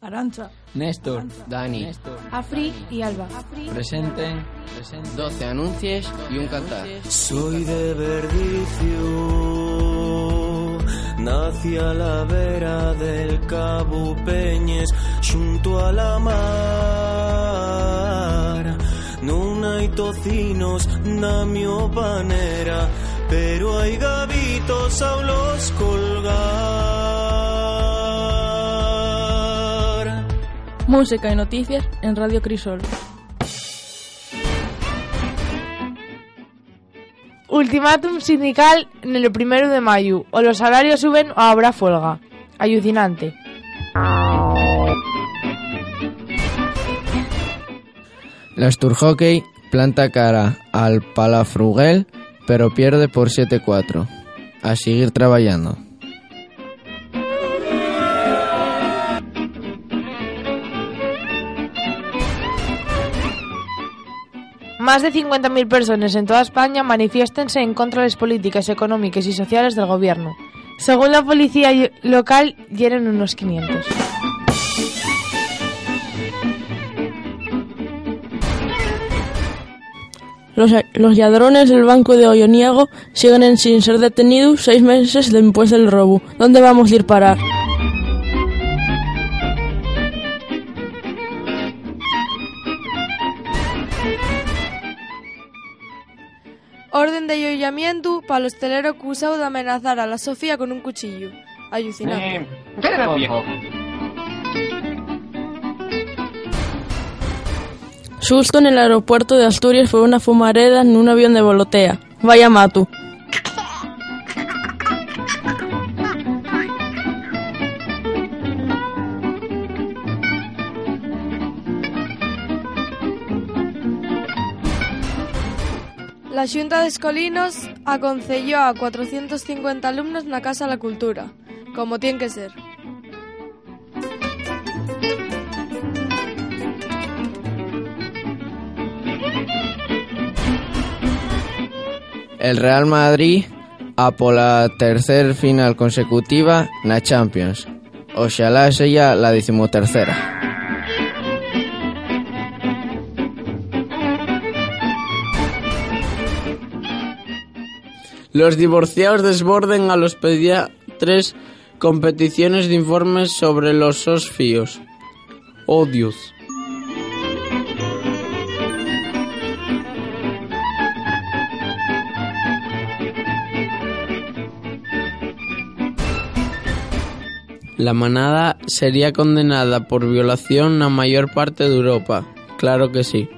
Arancha, Néstor, Dani, Afri y Alba. presenten 12 anuncios y un cantar. Soy de Verdicio, nací a la vera del Cabo Peñes, junto a la mar. Non hai tocinos na mio panera, pero hai gavitos a los Música y noticias en Radio Crisol. Ultimátum sindical en el primero de mayo. O los salarios suben o habrá huelga. Alucinante. La Sturhockey planta cara al Palafrugel, pero pierde por 7-4. A seguir trabajando. Más de 50.000 personas en toda España manifiéstense en contra de las políticas económicas y sociales del gobierno. Según la policía local, hieren unos 500. Los, los ladrones del Banco de Olloniego siguen en sin ser detenidos seis meses después del robo. ¿Dónde vamos a ir parar? Orden de allanamiento para el hostelero acusado de amenazar a la Sofía con un cuchillo. Alucinante. Susto en el aeropuerto de Asturias fue una fumareda en un avión de volotea. Vaya matu. La Xunta de Escolinos aconselló a 450 alumnos na Casa la Cultura, como tiene que ser. El Real Madrid a pola tercer final consecutiva na Champions. Oxalá sella la decimotercera. Los divorciados desborden a los pediatres competiciones de informes sobre los sosfíos. Odios. La manada sería condenada por violación a mayor parte de Europa. Claro que sí.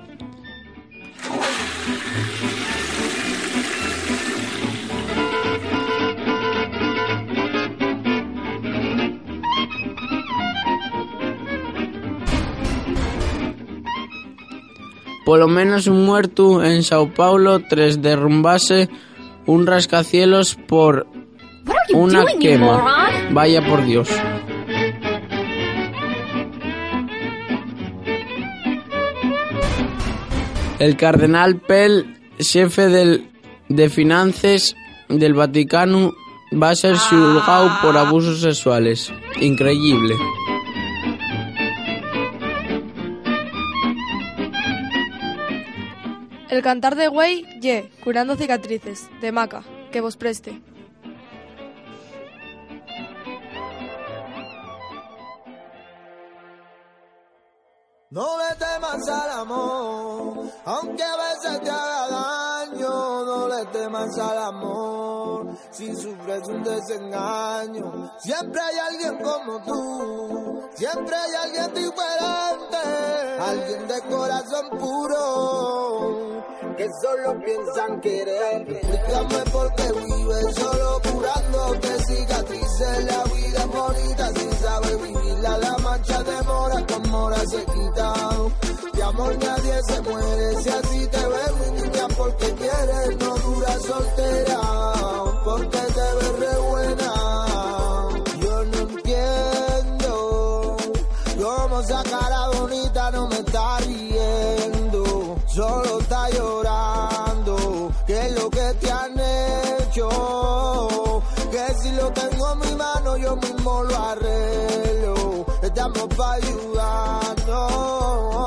Por lo menos un muerto en Sao Paulo tras derrumbase un rascacielos por una quema. Vaya por Dios. El cardenal Pell, jefe del, de finanzas del Vaticano, va a ser juzgado por abusos sexuales. Increíble. El cantar de güey, ye, curando cicatrices, de maca, que vos preste. No le temas al amor, aunque a veces te haga daño. No le temas al amor, si sufres un desengaño. Siempre hay alguien como tú, siempre hay alguien diferente. Alguien de corazón puro, que solo piensan querer. Explícame por qué vives solo curándote cicatrices la vida. bonita sin saber vivirla. La mancha de mora con mora se quita. Amor nadie se muere. Si así te ves, mi niña, porque quieres, no dura soltera. Porque te ves re buena. Yo no entiendo cómo esa cara bonita no me está riendo. Solo está llorando. ¿Qué es lo que te han hecho? Que si lo tengo en mi mano yo mismo lo arreglo. Estamos para ayudarnos.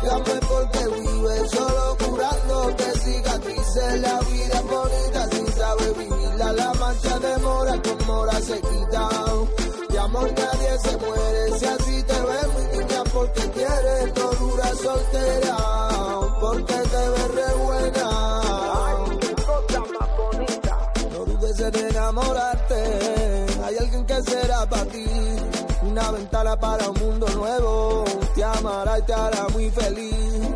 Pasado. Explícame por qué vive solo curándote cicatrices. La vida es bonita sin saber vivirla. La mancha de mora con mora se quita. De amor nadie se muere. Si así te ves, mi niña, porque quieres. No dura soltera. Porque te ves re buena. No dudes en enamorarte. Hay alguien que será para ti. Una ventana para un mundo nuevo. Y te hará muy feliz.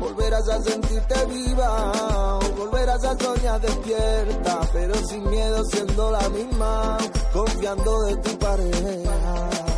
Volverás a sentirte viva. Volverás a soñar despierta. Pero sin miedo siendo la misma. Confiando de tu pareja.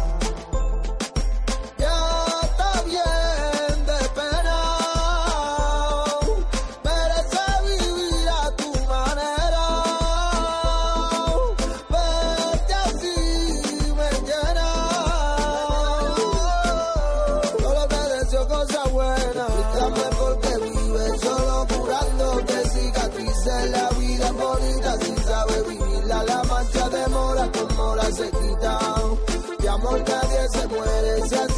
se quita. De amor nadie se muere, se